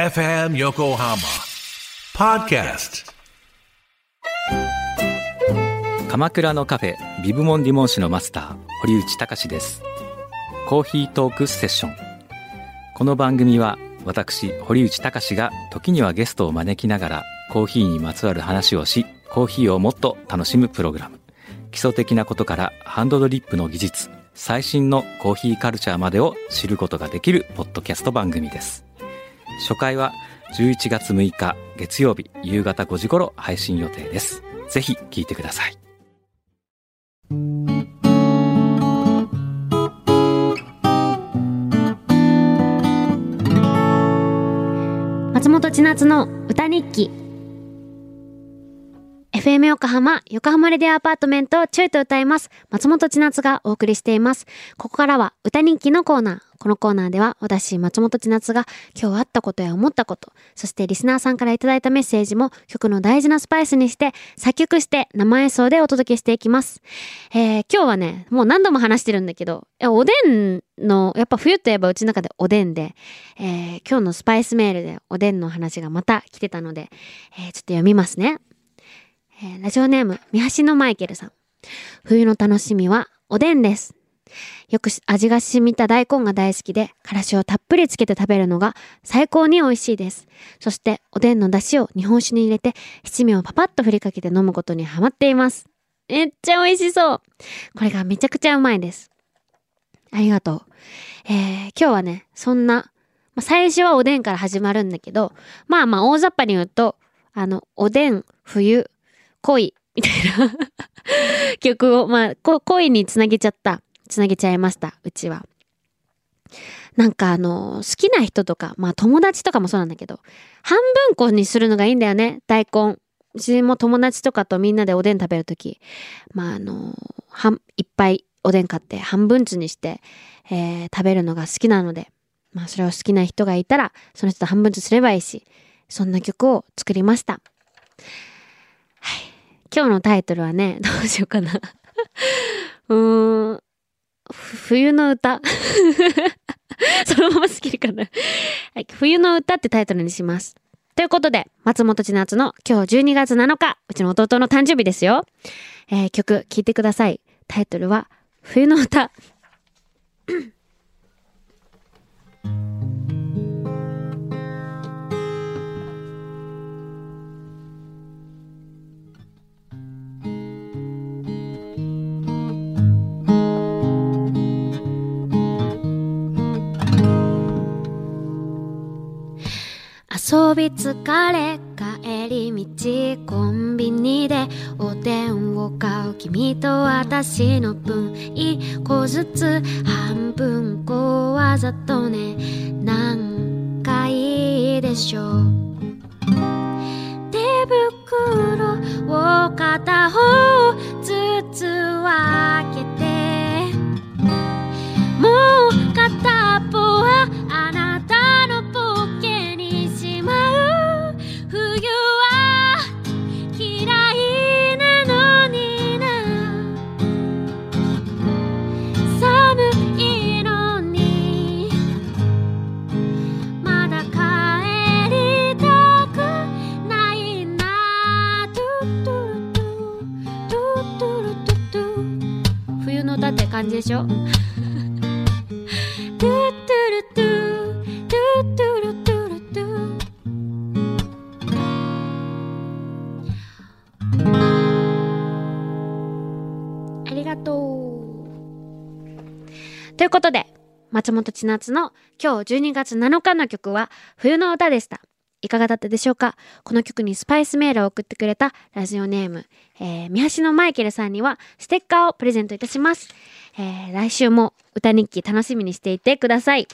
FM Yokohama Podcast. 鎌倉のカフェビブモンディモン市のマスター堀内隆です。コーヒートークセッション。この番組は私堀内隆が時にはゲストを招きながらコーヒーにまつわる話をしコーヒーをもっと楽しむプログラム。基礎的なことからハンドドリップの技術最新のコーヒーカルチャーまでを知ることができるポッドキャスト番組です。初回は11月6日月曜日夕方5時頃配信予定です。ぜひ聞いてください。松本千夏の歌日記。FM 横浜、横浜レディアアパートメントをちょいと歌います。松本千夏がお送りしています。ここからは歌日記のコーナー。このコーナーでは私、松本千夏が今日あったことや思ったこと、そしてリスナーさんからいただいたメッセージも曲の大事なスパイスにして作曲して生演奏でお届けしていきます。えー、今日はね、もう何度も話してるんだけど、おでんの、やっぱ冬といえばうちの中でおでんで、えー、今日のスパイスメールでおでんの話がまた来てたので、えー、ちょっと読みますね。えー、ラジオネーム、三橋のマイケルさん。冬の楽しみはおでんです。よく味が染みた大根が大好きで、からしをたっぷりつけて食べるのが最高に美味しいです。そしておでんの出汁を日本酒に入れて七味をパパッと振りかけて飲むことにハマっています。めっちゃ美味しそう。これがめちゃくちゃうまいです。ありがとう。えー、今日はね、そんな、まあ、最初はおでんから始まるんだけど、まあまあ大雑把に言うと、あの、おでん、冬、恋 みたいな曲を、まあ、恋につなげちゃった。つなげちゃいました、うちは。なんかあの、好きな人とか、まあ友達とかもそうなんだけど、半分こにするのがいいんだよね、大根。うちも友達とかとみんなでおでん食べるとき、まああの、半、いっぱいおでん買って半分ずにして、えー、食べるのが好きなので、まあそれを好きな人がいたら、その人と半分ずすればいいし、そんな曲を作りました。今日のタイトルはね、どうしようかな うーん、冬の歌 そのまま好きかなはい、冬の歌ってタイトルにします。ということで、松本千夏の今日12月7日、うちの弟の誕生日ですよ。えー、曲聴いてください。タイトルは、冬の歌。遊び疲れ帰り道コンビニでおでんを買う君と私の分。一個ずつ半分こわざとね。何回でしょう。手袋を片方感じでしょ？トゥトゥルトゥトゥトゥルトゥルトゥ。ありがとう。ということで松本千夏の今日12月7日の曲は冬の歌でした。いかがだったでしょうか？この曲にスパイスメールを送ってくれたラジオネーム、えー、三橋のマイケルさんにはステッカーをプレゼントいたします。えー、来週も歌日記楽しみにしていてください。